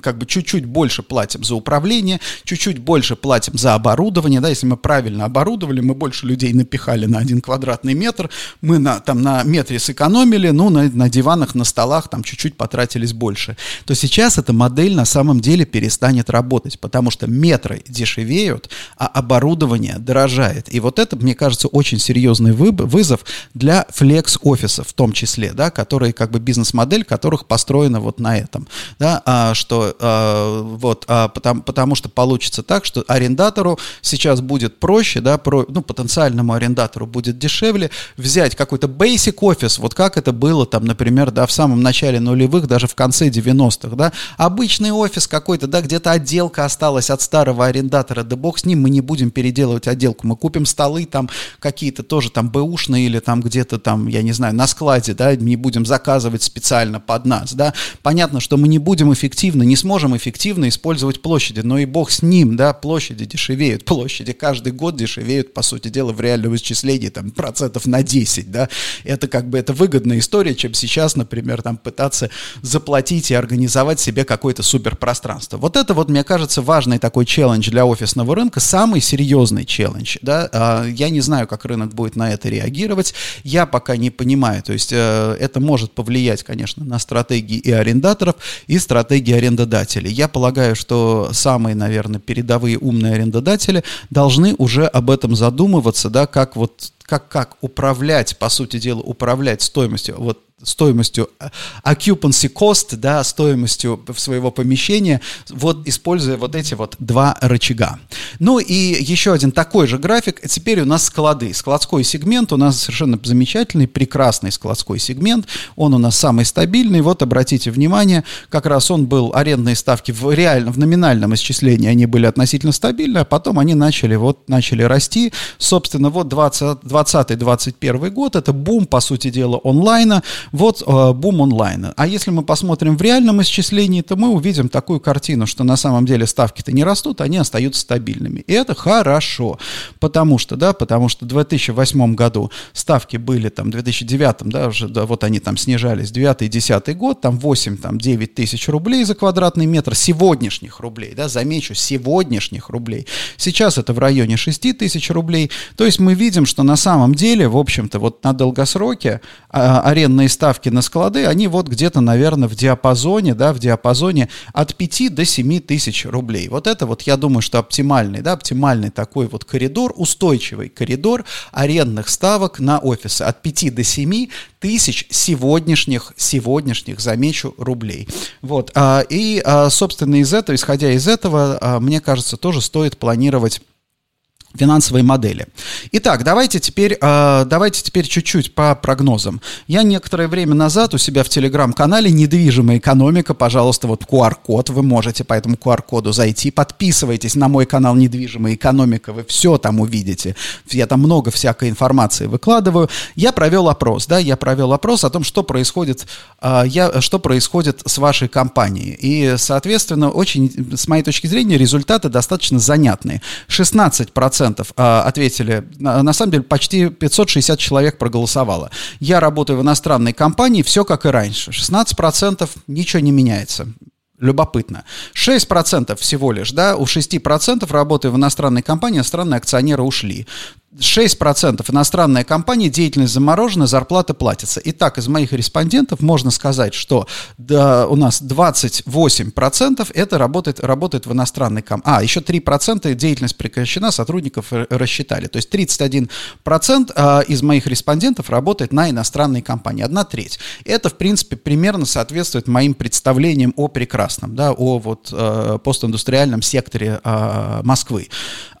как бы чуть-чуть больше платим за управление, чуть-чуть больше платим за оборудование, да, если мы правильно оборудовали, мы больше людей напихали на один квадратный метр, мы на, там на метре сэкономили, ну, на, на диванах, на столах там чуть-чуть потратились больше. То сейчас эта модель на самом деле перестанет работать, потому что метры дешевеют, а оборудование дорожает. И вот это, мне кажется, очень серьезный вызов для флекс-офисов в том числе, да, которые как бы бизнес-модель которых построена вот на этом, да, а, что а, вот, а, потому, потому что получится так, что арендатору сейчас будет проще, да, про, ну, потенциальному арендатору будет дешевле взять какой-то basic офис, вот как это было там, например, да, в самом начале нулевых, даже в конце 90-х, да, обычный офис какой-то, да, где-то отделка осталась от старого арендатора, да бог с ним, мы не будем переделывать отделку, мы купим столы там какие-то тоже там бэушные или там где-то там, я не знаю, на складе, да, не будем заказывать специально под нас, да, понятно, понятно, что мы не будем эффективно, не сможем эффективно использовать площади, но и бог с ним, да, площади дешевеют, площади каждый год дешевеют, по сути дела, в реальном исчислении там процентов на 10, да, это как бы это выгодная история, чем сейчас, например, там пытаться заплатить и организовать себе какое-то суперпространство. Вот это вот, мне кажется, важный такой челлендж для офисного рынка, самый серьезный челлендж, да, а, я не знаю, как рынок будет на это реагировать, я пока не понимаю, то есть э, это может повлиять, конечно, на стратегии и арендаторов, арендаторов и стратегии арендодателей. Я полагаю, что самые, наверное, передовые умные арендодатели должны уже об этом задумываться, да, как вот как, как управлять, по сути дела, управлять стоимостью. Вот стоимостью э, occupancy cost, да, стоимостью своего помещения, вот используя вот эти вот два рычага. Ну и еще один такой же график. Теперь у нас склады. Складской сегмент у нас совершенно замечательный, прекрасный складской сегмент. Он у нас самый стабильный. Вот обратите внимание, как раз он был, арендные ставки в реально, в номинальном исчислении, они были относительно стабильны, а потом они начали, вот, начали расти. Собственно, вот 2020-2021 год, это бум, по сути дела, онлайна. Вот э, бум онлайна. А если мы посмотрим в реальном исчислении, то мы увидим такую картину, что на самом деле ставки-то не растут, они остаются стабильными. И это хорошо, потому что, да, потому что в 2008 году ставки были там, в 2009, да, уже, да, вот они там снижались, 9 10 год, там 8, там 9 тысяч рублей за квадратный метр, сегодняшних рублей, да, замечу, сегодняшних рублей. Сейчас это в районе 6 тысяч рублей. То есть мы видим, что на самом деле, в общем-то, вот на долгосроке а, арендные ставки на склады, они вот где-то, наверное, в диапазоне, да, в диапазоне от 5 до 7 тысяч рублей. Вот это вот, я думаю, что оптимальный, да, оптимальный такой вот коридор, устойчивый коридор арендных ставок на офисы от 5 до 7 тысяч сегодняшних, сегодняшних, замечу, рублей. Вот, а, и, а, собственно, из этого, исходя из этого, мне кажется, тоже стоит планировать финансовой модели. Итак, давайте теперь, э, давайте теперь чуть-чуть по прогнозам. Я некоторое время назад у себя в телеграм-канале «Недвижимая экономика», пожалуйста, вот QR-код, вы можете по этому QR-коду зайти, подписывайтесь на мой канал «Недвижимая экономика», вы все там увидите. Я там много всякой информации выкладываю. Я провел опрос, да, я провел опрос о том, что происходит, э, я, что происходит с вашей компанией. И, соответственно, очень, с моей точки зрения, результаты достаточно занятные. 16% э, ответили на, самом деле почти 560 человек проголосовало. Я работаю в иностранной компании, все как и раньше. 16% ничего не меняется. Любопытно. 6% всего лишь, да, у 6% работая в иностранной компании, иностранные акционеры ушли. 6% иностранная компания, деятельность заморожена, зарплата платится. Итак, из моих респондентов можно сказать, что да, у нас 28% это работает, работает в иностранной компании. А, еще 3% деятельность прекращена, сотрудников рассчитали. То есть 31% а, из моих респондентов работает на иностранной компании. Одна треть. Это, в принципе, примерно соответствует моим представлениям о прекрасном, да, о вот э, постиндустриальном секторе э, Москвы.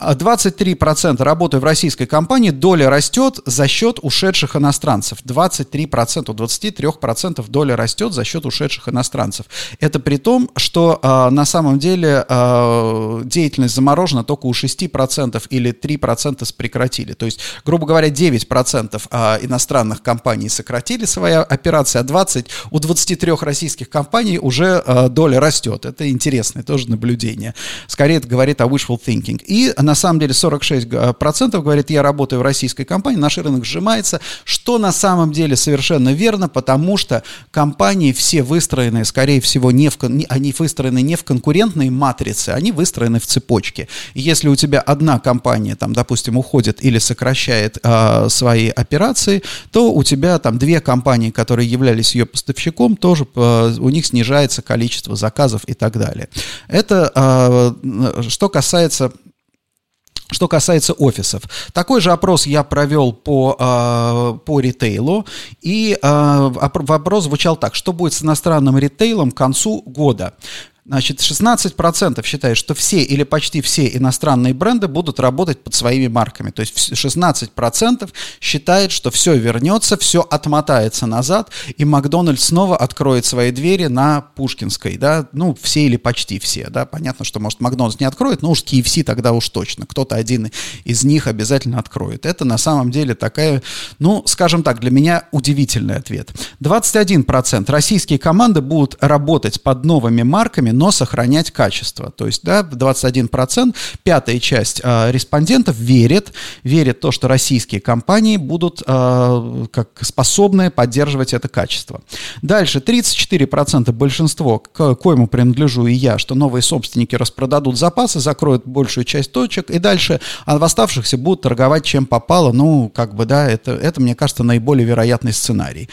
23% работаю в российской российской компании доля растет за счет ушедших иностранцев. 23%, у 23% доля растет за счет ушедших иностранцев. Это при том, что э, на самом деле э, деятельность заморожена только у 6% или 3% прекратили. То есть, грубо говоря, 9% э, иностранных компаний сократили свои операции, а 20, у 23 российских компаний уже э, доля растет. Это интересное тоже наблюдение. Скорее это говорит о wishful thinking. И на самом деле 46% говорит, я работаю в российской компании, наш рынок сжимается, что на самом деле совершенно верно, потому что компании все выстроены, скорее всего, не в, они выстроены не в конкурентной матрице, они выстроены в цепочке. Если у тебя одна компания, там, допустим, уходит или сокращает э, свои операции, то у тебя там две компании, которые являлись ее поставщиком, тоже э, у них снижается количество заказов и так далее. Это э, что касается что касается офисов. Такой же опрос я провел по, э, по ритейлу, и э, вопрос звучал так, что будет с иностранным ритейлом к концу года. Значит, 16% считают, что все или почти все иностранные бренды будут работать под своими марками. То есть 16% считает, что все вернется, все отмотается назад, и Макдональдс снова откроет свои двери на Пушкинской, да, ну, все или почти все, да, понятно, что, может, Макдональдс не откроет, но уж KFC тогда уж точно, кто-то один из них обязательно откроет. Это на самом деле такая, ну, скажем так, для меня удивительный ответ. 21% российские команды будут работать под новыми марками, но сохранять качество. То есть, да, 21%, пятая часть э, респондентов верит, верит то, что российские компании будут э, как способны поддерживать это качество. Дальше, 34% большинство, к коему принадлежу и я, что новые собственники распродадут запасы, закроют большую часть точек, и дальше а в оставшихся будут торговать чем попало. Ну, как бы, да, это, это мне кажется, наиболее вероятный сценарий.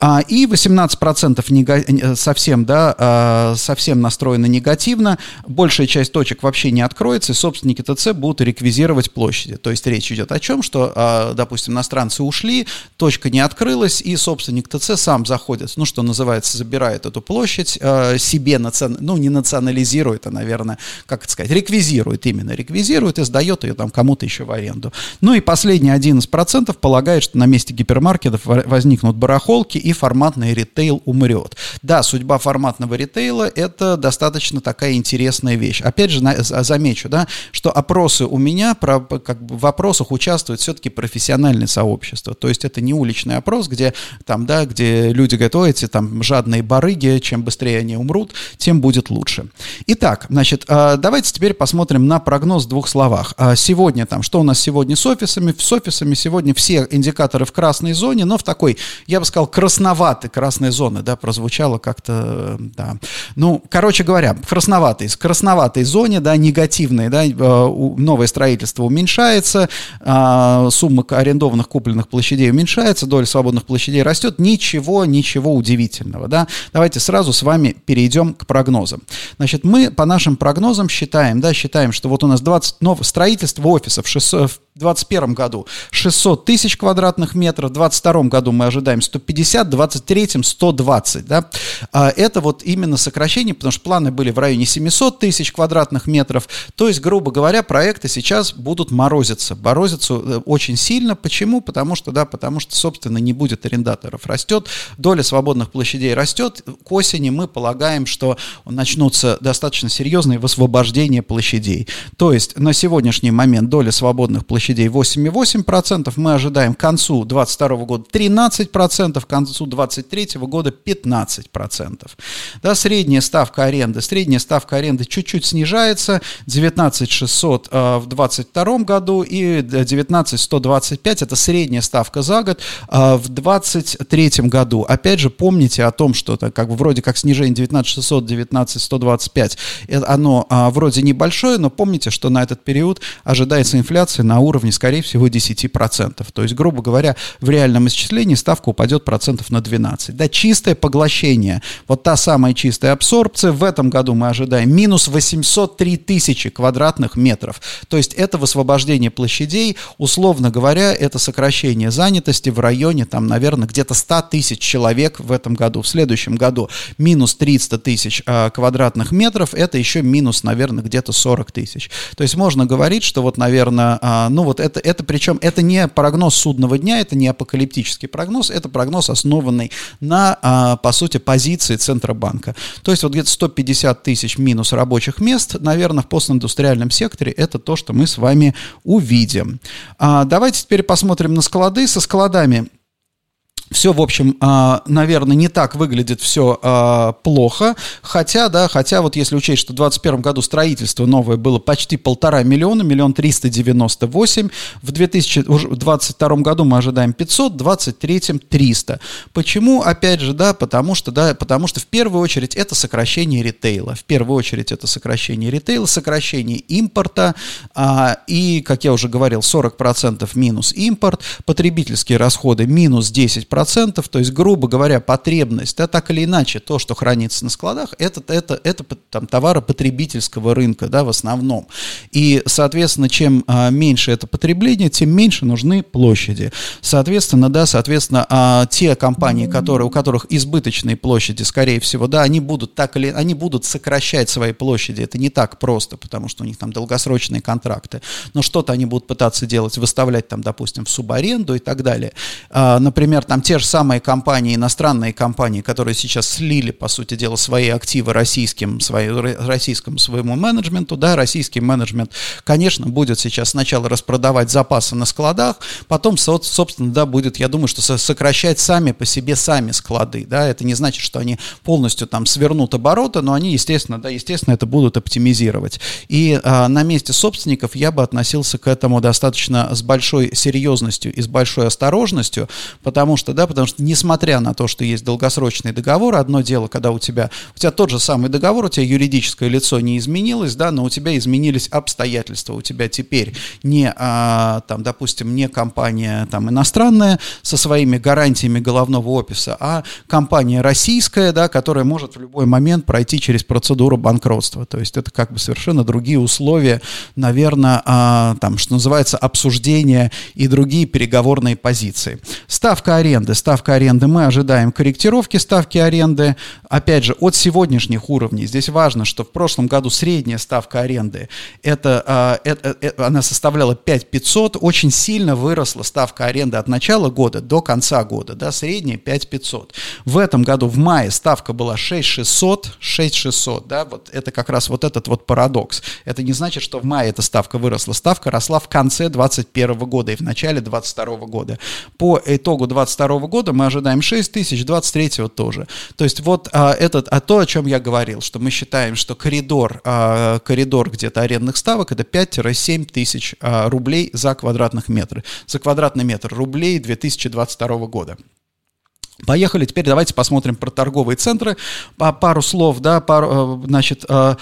А, и 18% нега- совсем, да, а, совсем настроены негативно. Большая часть точек вообще не откроется, и собственники ТЦ будут реквизировать площади. То есть речь идет о чем, что, а, допустим, иностранцы ушли, точка не открылась, и собственник ТЦ сам заходит, ну, что называется, забирает эту площадь себе, национ... ну, не национализирует, а, наверное, как это сказать, реквизирует именно, реквизирует и сдает ее там кому-то еще в аренду. Ну и последние 11% полагают, что на месте гипермаркетов возникнут барахолки, и форматный ритейл умрет. Да, судьба форматного ритейла – это достаточно такая интересная вещь. Опять же, на, замечу, да, что опросы у меня, про, как бы в опросах участвует все-таки профессиональное сообщество. То есть это не уличный опрос, где, там, да, где люди говорят, эти там жадные барыги, чем быстрее они умрут, тем будет лучше. Итак, значит, а, давайте теперь посмотрим на прогноз в двух словах. А, сегодня там, что у нас сегодня с офисами? С офисами сегодня все индикаторы в красной зоне, но в такой, я бы сказал, красно красноватый, красная зона, да, прозвучало как-то, да. Ну, короче говоря, красноватый, в красноватой зоне, да, негативной, да, э, новое строительство уменьшается, а, сумма арендованных купленных площадей уменьшается, доля свободных площадей растет, ничего, ничего удивительного, да. Давайте сразу с вами перейдем к прогнозам. Значит, мы по нашим прогнозам считаем, да, считаем, что вот у нас 20 новых строительство офисов 600, В 2021 году 600 тысяч квадратных метров, в 2022 году мы ожидаем 150, в 2023 120. Да? А это вот именно сокращение, потому что планы были в районе 700 тысяч квадратных метров. То есть, грубо говоря, проекты сейчас будут морозиться. Морозятся э, очень сильно. Почему? Потому что, да, потому что, собственно, не будет арендаторов. Растет, доля свободных площадей растет. К осени мы полагаем, что начнутся достаточно серьезные высвобождения площадей. То есть, на сегодняшний момент доля свободных площадей площадей 8,8%, мы ожидаем к концу 2022 года 13%, к концу 2023 года 15%. Да, средняя ставка аренды, средняя ставка аренды чуть-чуть снижается, 19 600 э, в 2022 году и 19 125 это средняя ставка за год э, в 2023 году. Опять же, помните о том, что это как бы вроде как снижение 19 600, 19 125, оно э, вроде небольшое, но помните, что на этот период ожидается инфляция на уровне уровне, скорее всего, 10%. То есть, грубо говоря, в реальном исчислении ставка упадет процентов на 12. Да, чистое поглощение, вот та самая чистая абсорбция, в этом году мы ожидаем минус 803 тысячи квадратных метров. То есть, это высвобождение площадей, условно говоря, это сокращение занятости в районе, там, наверное, где-то 100 тысяч человек в этом году. В следующем году минус 300 тысяч э, квадратных метров, это еще минус, наверное, где-то 40 тысяч. То есть, можно говорить, что вот, наверное, э, ну, вот это, это причем, это не прогноз судного дня, это не апокалиптический прогноз, это прогноз, основанный на, а, по сути, позиции Центробанка. То есть вот где-то 150 тысяч минус рабочих мест, наверное, в постиндустриальном секторе это то, что мы с вами увидим. А, давайте теперь посмотрим на склады. Со складами все, в общем, а, наверное, не так выглядит все а, плохо, хотя, да, хотя вот если учесть, что в 2021 году строительство новое было почти полтора миллиона, миллион триста девяносто восемь, в 2022 году мы ожидаем 500, в 2023 300. Почему? Опять же, да, потому что, да, потому что в первую очередь это сокращение ритейла, в первую очередь это сокращение ритейла, сокращение импорта, а, и, как я уже говорил, 40% минус импорт, потребительские расходы минус 10%, процентов, то есть, грубо говоря, потребность, да, так или иначе, то, что хранится на складах, это, это, это там, товары потребительского рынка, да, в основном. И, соответственно, чем а, меньше это потребление, тем меньше нужны площади. Соответственно, да, соответственно, а, те компании, которые, у которых избыточные площади, скорее всего, да, они будут так или они будут сокращать свои площади. Это не так просто, потому что у них там долгосрочные контракты. Но что-то они будут пытаться делать, выставлять там, допустим, в субаренду и так далее. А, например, там те же самые компании, иностранные компании, которые сейчас слили, по сути дела, свои активы российским, свои, российскому своему менеджменту, да, российский менеджмент, конечно, будет сейчас сначала распродавать запасы на складах, потом, собственно, да, будет, я думаю, что сокращать сами по себе сами склады, да, это не значит, что они полностью там свернут обороты, но они, естественно, да, естественно, это будут оптимизировать. И а, на месте собственников я бы относился к этому достаточно с большой серьезностью и с большой осторожностью, потому что, да, потому что несмотря на то, что есть долгосрочный договор, одно дело, когда у тебя, у тебя тот же самый договор, у тебя юридическое лицо не изменилось, да, но у тебя изменились обстоятельства, у тебя теперь не, а, там, допустим, не компания там иностранная со своими гарантиями головного офиса, а компания российская, да, которая может в любой момент пройти через процедуру банкротства, то есть это как бы совершенно другие условия, наверное, а, там, что называется, обсуждения и другие переговорные позиции. Ставка аренды аренды, ставка аренды, мы ожидаем корректировки ставки аренды, опять же, от сегодняшних уровней. Здесь важно, что в прошлом году средняя ставка аренды, это, а, это, это, она составляла 5500, очень сильно выросла ставка аренды от начала года до конца года, да, средняя 5500. В этом году, в мае, ставка была 6600, 6600, да, вот это как раз вот этот вот парадокс. Это не значит, что в мае эта ставка выросла, ставка росла в конце 2021 года и в начале 2022 года. По итогу 2022 года мы ожидаем 6 тысяч, 23 тоже. То есть вот а, этот, а то, о чем я говорил, что мы считаем, что коридор, а, коридор где-то арендных ставок это 5-7 тысяч а, рублей за квадратных метр, за квадратный метр рублей 2022 года. Поехали, теперь давайте посмотрим про торговые центры. Пару слов, да, пару, э, значит, э,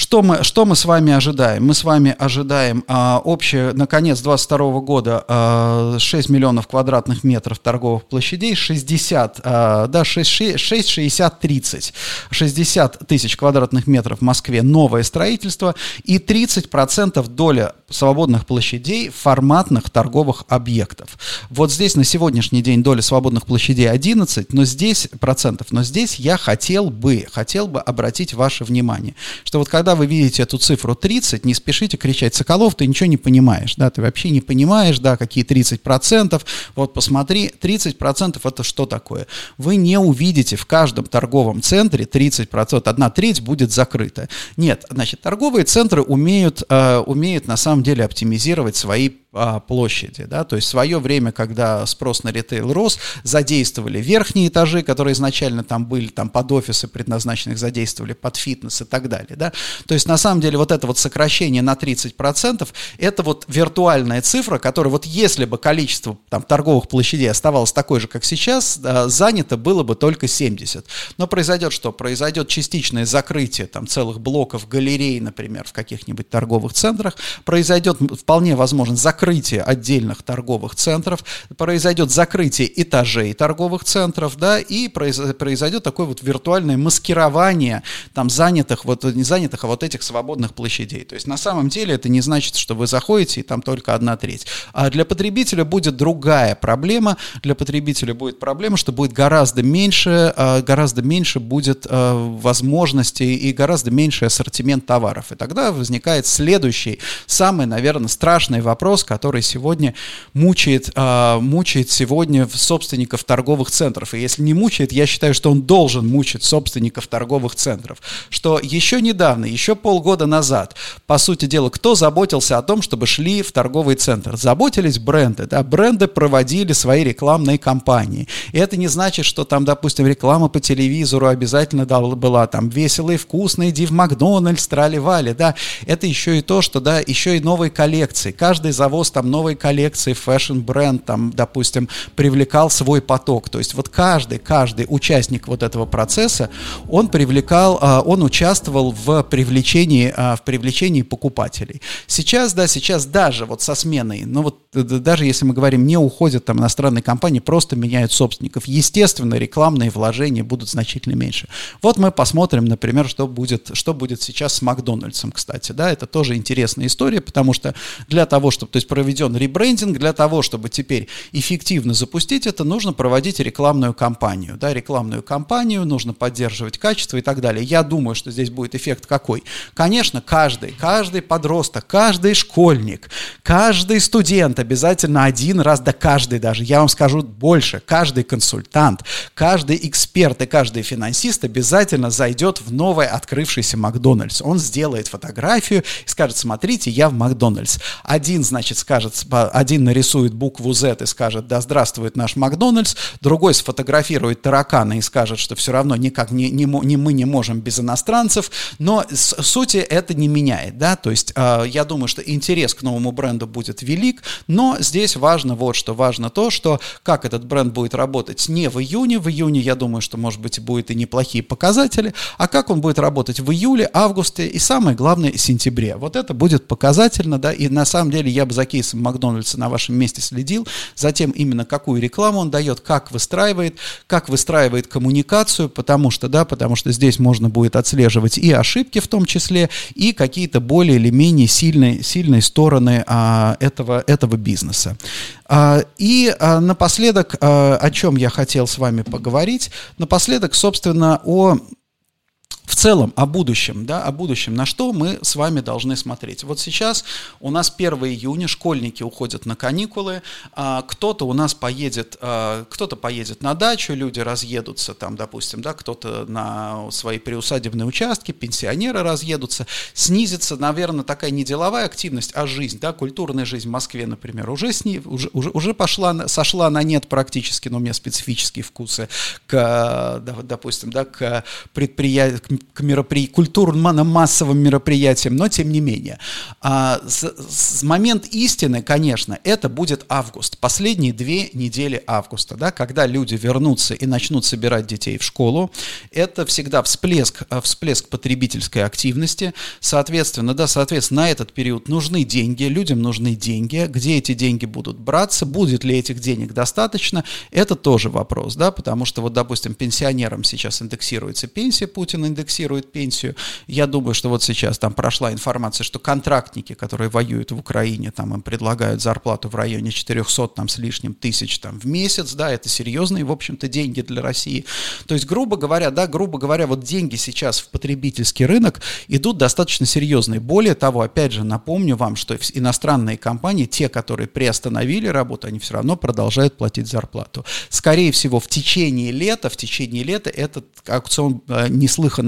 что мы, что мы с вами ожидаем? Мы с вами ожидаем а, общее, на конец 2022 года а, 6 миллионов квадратных метров торговых площадей, 60, а, да, 6, 6, 6, 60, 30. 60 тысяч квадратных метров в Москве новое строительство и 30% доля свободных площадей форматных торговых объектов. Вот здесь на сегодняшний день доля свободных площадей 11, но здесь процентов, но здесь я хотел бы, хотел бы обратить ваше внимание, что вот когда вы видите эту цифру 30, не спешите кричать, Соколов, ты ничего не понимаешь, да, ты вообще не понимаешь, да, какие 30 процентов, вот посмотри, 30 процентов это что такое? Вы не увидите в каждом торговом центре 30 процентов, одна треть будет закрыта. Нет, значит, торговые центры умеют, э, умеют на самом деле оптимизировать свои а, площади. Да? То есть свое время, когда спрос на ритейл рос, задействовали верхние этажи, которые изначально там были, там под офисы предназначенных задействовали, под фитнес и так далее. Да? То есть на самом деле вот это вот сокращение на 30% это вот виртуальная цифра, которая вот если бы количество там, торговых площадей оставалось такое же, как сейчас, а, занято было бы только 70. Но произойдет что? Произойдет частичное закрытие там целых блоков галерей, например, в каких-нибудь торговых центрах, произойдет вполне возможно закрытие закрытие отдельных торговых центров, произойдет закрытие этажей торговых центров, да, и произойдет такое вот виртуальное маскирование там занятых, вот не занятых, а вот этих свободных площадей. То есть на самом деле это не значит, что вы заходите и там только одна треть. А для потребителя будет другая проблема. Для потребителя будет проблема, что будет гораздо меньше, а, гораздо меньше будет а, возможностей и гораздо меньше ассортимент товаров. И тогда возникает следующий, самый, наверное, страшный вопрос, который сегодня мучает, э, мучает сегодня собственников торговых центров. И если не мучает, я считаю, что он должен мучить собственников торговых центров. Что еще недавно, еще полгода назад, по сути дела, кто заботился о том, чтобы шли в торговый центр? Заботились бренды. Да? Бренды проводили свои рекламные кампании. И это не значит, что там, допустим, реклама по телевизору обязательно была там весело и вкусно, иди в Макдональдс, трали-вали, да. Это еще и то, что, да, еще и новые коллекции. Каждый завод завоз там новой коллекции, fashion-бренд там, допустим, привлекал свой поток. То есть вот каждый, каждый участник вот этого процесса, он привлекал, а, он участвовал в привлечении, а, в привлечении покупателей. Сейчас, да, сейчас даже вот со сменой, ну вот даже если мы говорим, не уходят там иностранные компании, просто меняют собственников. Естественно, рекламные вложения будут значительно меньше. Вот мы посмотрим, например, что будет, что будет сейчас с Макдональдсом, кстати, да, это тоже интересная история, потому что для того, чтобы, то есть проведен ребрендинг, для того, чтобы теперь эффективно запустить это, нужно проводить рекламную кампанию, да, рекламную кампанию, нужно поддерживать качество и так далее. Я думаю, что здесь будет эффект какой? Конечно, каждый, каждый подросток, каждый школьник, каждый студент обязательно один раз, да каждый даже, я вам скажу больше, каждый консультант, каждый эксперт и каждый финансист обязательно зайдет в новый открывшийся Макдональдс. Он сделает фотографию и скажет, смотрите, я в Макдональдс. Один, значит, скажет, один нарисует букву Z и скажет, да здравствует наш Макдональдс, другой сфотографирует таракана и скажет, что все равно никак не, не, не мы не можем без иностранцев, но с, сути это не меняет, да, то есть э, я думаю, что интерес к новому бренду будет велик, но здесь важно вот что, важно то, что как этот бренд будет работать не в июне, в июне, я думаю, что, может быть, будет и неплохие показатели, а как он будет работать в июле, августе и, самое главное, сентябре. Вот это будет показательно, да, и на самом деле я бы за кейсом Макдональдса на вашем месте следил, затем именно какую рекламу он дает, как выстраивает, как выстраивает коммуникацию, потому что, да, потому что здесь можно будет отслеживать и ошибки в том числе, и какие-то более или менее сильные, сильные стороны а, этого, этого бизнеса. А, и а, напоследок, а, о чем я хотел с вами поговорить, напоследок, собственно, о в целом о будущем, да, о будущем, на что мы с вами должны смотреть. Вот сейчас у нас 1 июня, школьники уходят на каникулы, а, кто-то у нас поедет, а, кто-то поедет на дачу, люди разъедутся там, допустим, да, кто-то на свои приусадебные участки, пенсионеры разъедутся, снизится, наверное, такая не деловая активность, а жизнь, да, культурная жизнь в Москве, например, уже, сни, уже, уже, уже пошла, сошла на нет практически, но у меня специфические вкусы к, допустим, да, к предприятию, к меропри... культурно-массовым мероприятиям, но тем не менее. А, с, с момент истины, конечно, это будет август, последние две недели августа, да, когда люди вернутся и начнут собирать детей в школу. Это всегда всплеск, всплеск потребительской активности. Соответственно, да, соответственно, на этот период нужны деньги, людям нужны деньги. Где эти деньги будут браться, будет ли этих денег достаточно, это тоже вопрос, да, потому что вот, допустим, пенсионерам сейчас индексируется пенсия, Путин индексирует индексирует пенсию. Я думаю, что вот сейчас там прошла информация, что контрактники, которые воюют в Украине, там им предлагают зарплату в районе 400 там с лишним тысяч там в месяц, да, это серьезные, в общем-то, деньги для России. То есть, грубо говоря, да, грубо говоря, вот деньги сейчас в потребительский рынок идут достаточно серьезные. Более того, опять же, напомню вам, что иностранные компании, те, которые приостановили работу, они все равно продолжают платить зарплату. Скорее всего, в течение лета, в течение лета этот аукцион э,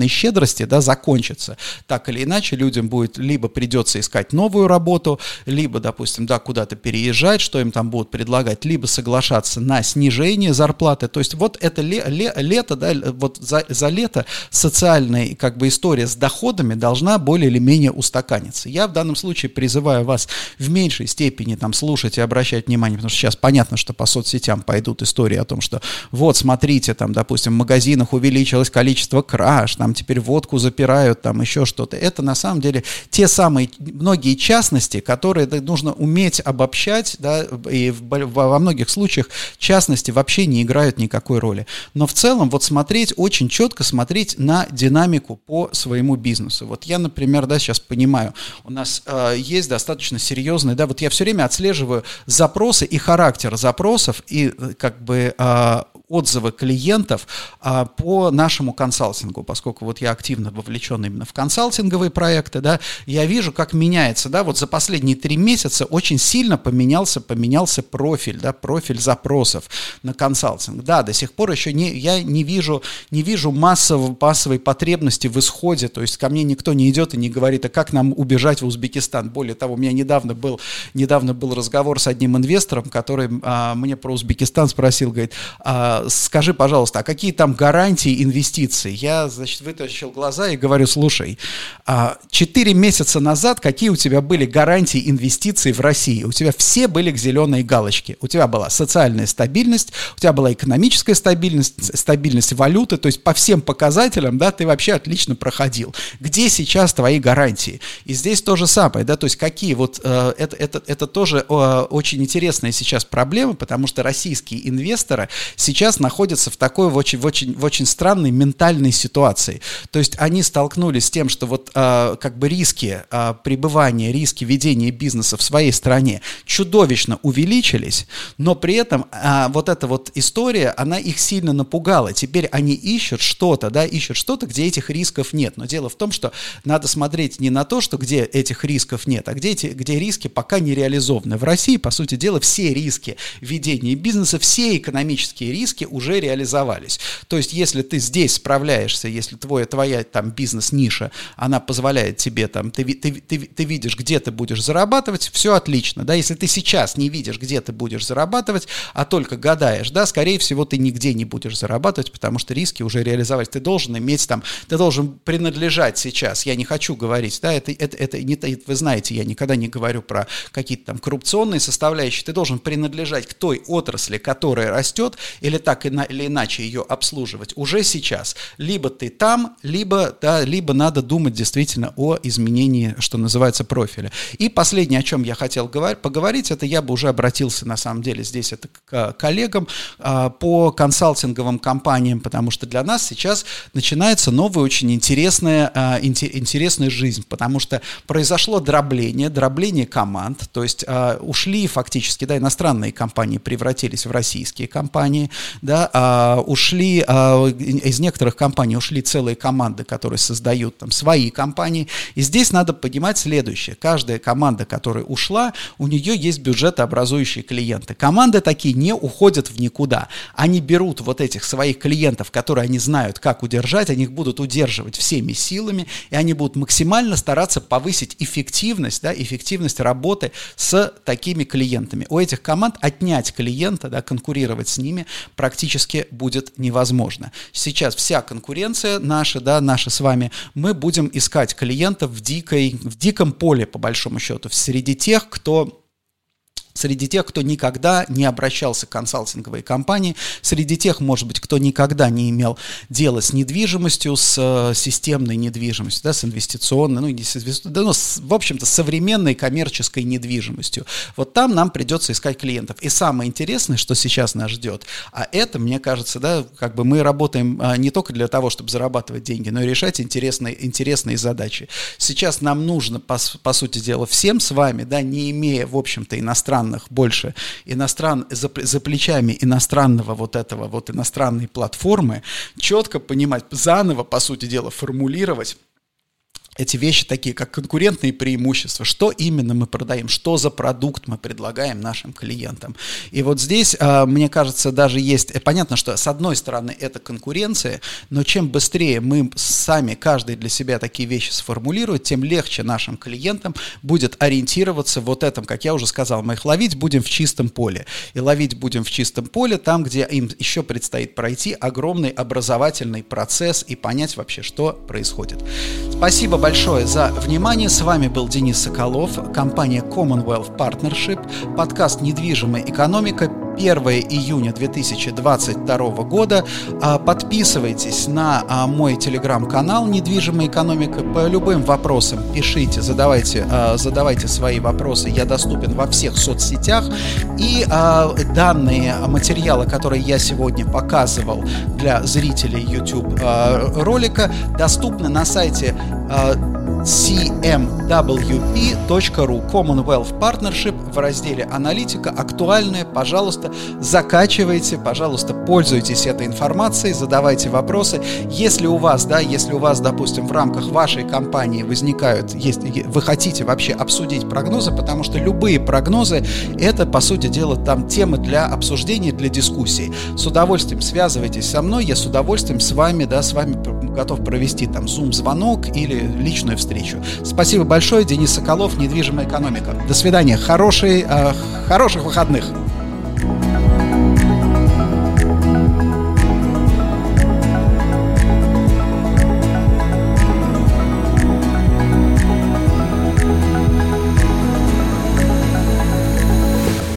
неслыханной щедрости, да, закончится. Так или иначе, людям будет либо придется искать новую работу, либо, допустим, да, куда-то переезжать, что им там будут предлагать, либо соглашаться на снижение зарплаты. То есть вот это ле, ле, лето, да, вот за, за лето социальная как бы история с доходами должна более или менее устаканиться. Я в данном случае призываю вас в меньшей степени там слушать и обращать внимание, потому что сейчас понятно, что по соцсетям пойдут истории о том, что вот, смотрите, там, допустим, в магазинах увеличилось количество краж, там теперь водку запирают, там еще что-то. Это на самом деле те самые многие частности, которые нужно уметь обобщать, да, и в, во многих случаях частности вообще не играют никакой роли. Но в целом вот смотреть, очень четко смотреть на динамику по своему бизнесу. Вот я, например, да, сейчас понимаю, у нас э, есть достаточно серьезный, да, вот я все время отслеживаю запросы и характер запросов и э, как бы э, отзывы клиентов а, по нашему консалтингу, поскольку вот я активно вовлечен именно в консалтинговые проекты, да, я вижу, как меняется, да, вот за последние три месяца очень сильно поменялся, поменялся профиль, да, профиль запросов на консалтинг. Да, до сих пор еще не, я не вижу, не вижу массовой, массовой потребности в исходе, то есть ко мне никто не идет и не говорит, а как нам убежать в Узбекистан. Более того, у меня недавно был, недавно был разговор с одним инвестором, который а, мне про Узбекистан спросил, говорит, а, скажи, пожалуйста, а какие там гарантии инвестиций? Я, значит, вытащил глаза и говорю, слушай, а четыре месяца назад какие у тебя были гарантии инвестиций в России? У тебя все были к зеленой галочке. У тебя была социальная стабильность, у тебя была экономическая стабильность, стабильность валюты, то есть по всем показателям, да, ты вообще отлично проходил. Где сейчас твои гарантии? И здесь то же самое, да, то есть какие вот, э, это, это, это тоже э, очень интересная сейчас проблема, потому что российские инвесторы сейчас сейчас находятся в такой в очень, в очень, в очень странной ментальной ситуации. То есть они столкнулись с тем, что вот э, как бы риски э, пребывания, риски ведения бизнеса в своей стране чудовищно увеличились, но при этом э, вот эта вот история, она их сильно напугала. Теперь они ищут что-то, да, ищут что-то, где этих рисков нет. Но дело в том, что надо смотреть не на то, что где этих рисков нет, а где, эти, где риски пока не реализованы. В России, по сути дела, все риски ведения бизнеса, все экономические риски риски уже реализовались. То есть, если ты здесь справляешься, если твоя, твоя там бизнес-ниша, она позволяет тебе там, ты, ты, ты, ты видишь, где ты будешь зарабатывать, все отлично, да, если ты сейчас не видишь, где ты будешь зарабатывать, а только гадаешь, да, скорее всего, ты нигде не будешь зарабатывать, потому что риски уже реализовались. Ты должен иметь там, ты должен принадлежать сейчас, я не хочу говорить, да, это, это, это не, вы знаете, я никогда не говорю про какие-то там коррупционные составляющие, ты должен принадлежать к той отрасли, которая растет, или так или иначе ее обслуживать уже сейчас. Либо ты там, либо, да, либо надо думать действительно о изменении, что называется, профиля. И последнее, о чем я хотел поговорить, это я бы уже обратился, на самом деле, здесь это к коллегам а, по консалтинговым компаниям, потому что для нас сейчас начинается новая очень интересная, а, интересная жизнь, потому что произошло дробление, дробление команд, то есть а, ушли фактически, да, иностранные компании превратились в российские компании, да, а, ушли, а, из некоторых компаний ушли целые команды, которые создают там свои компании. И здесь надо понимать следующее. Каждая команда, которая ушла, у нее есть бюджетообразующие клиенты. Команды такие не уходят в никуда. Они берут вот этих своих клиентов, которые они знают, как удержать, они их будут удерживать всеми силами, и они будут максимально стараться повысить эффективность, да, эффективность работы с такими клиентами. У этих команд отнять клиента, да, конкурировать с ними практически будет невозможно. Сейчас вся конкуренция наша, да, наша с вами, мы будем искать клиентов в, дикой, в диком поле, по большому счету, среди тех, кто среди тех, кто никогда не обращался к консалтинговой компании, среди тех, может быть, кто никогда не имел дела с недвижимостью, с э, системной недвижимостью, да, с инвестиционной, ну, не с инвестиционной, да, ну, с, в общем-то, современной коммерческой недвижимостью. Вот там нам придется искать клиентов. И самое интересное, что сейчас нас ждет, а это, мне кажется, да, как бы мы работаем а, не только для того, чтобы зарабатывать деньги, но и решать интересные, интересные задачи. Сейчас нам нужно, по, по сути дела, всем с вами, да, не имея, в общем-то, иностранных иностранных больше, иностран, за, за плечами иностранного вот этого вот иностранной платформы, четко понимать, заново, по сути дела, формулировать эти вещи такие, как конкурентные преимущества, что именно мы продаем, что за продукт мы предлагаем нашим клиентам. И вот здесь, а, мне кажется, даже есть, э, понятно, что с одной стороны это конкуренция, но чем быстрее мы сами, каждый для себя такие вещи сформулирует, тем легче нашим клиентам будет ориентироваться вот этом, как я уже сказал, мы их ловить будем в чистом поле. И ловить будем в чистом поле там, где им еще предстоит пройти огромный образовательный процесс и понять вообще, что происходит. Спасибо большое за внимание. С вами был Денис Соколов, компания Commonwealth Partnership, подкаст «Недвижимая экономика», 1 июня 2022 года. А, подписывайтесь на а, мой телеграм-канал «Недвижимая экономика». По любым вопросам пишите, задавайте, а, задавайте свои вопросы. Я доступен во всех соцсетях. И данные материалы, которые я сегодня показывал для зрителей YouTube ролика, доступны на сайте cmwp.ru Commonwealth Partnership в разделе «Аналитика» актуальная. Пожалуйста, закачивайте, пожалуйста, пользуйтесь этой информацией, задавайте вопросы. Если у вас, да, если у вас, допустим, в рамках вашей компании возникают, если вы хотите вообще обсудить прогнозы, потому что любые прогнозы – это, по сути дела, там темы для обсуждения, для дискуссии. С удовольствием связывайтесь со мной, я с удовольствием с вами, да, с вами готов провести там зум-звонок или личную встречу. Спасибо большое, Денис Соколов, недвижимая экономика. До свидания, хорошей, э, хороших выходных.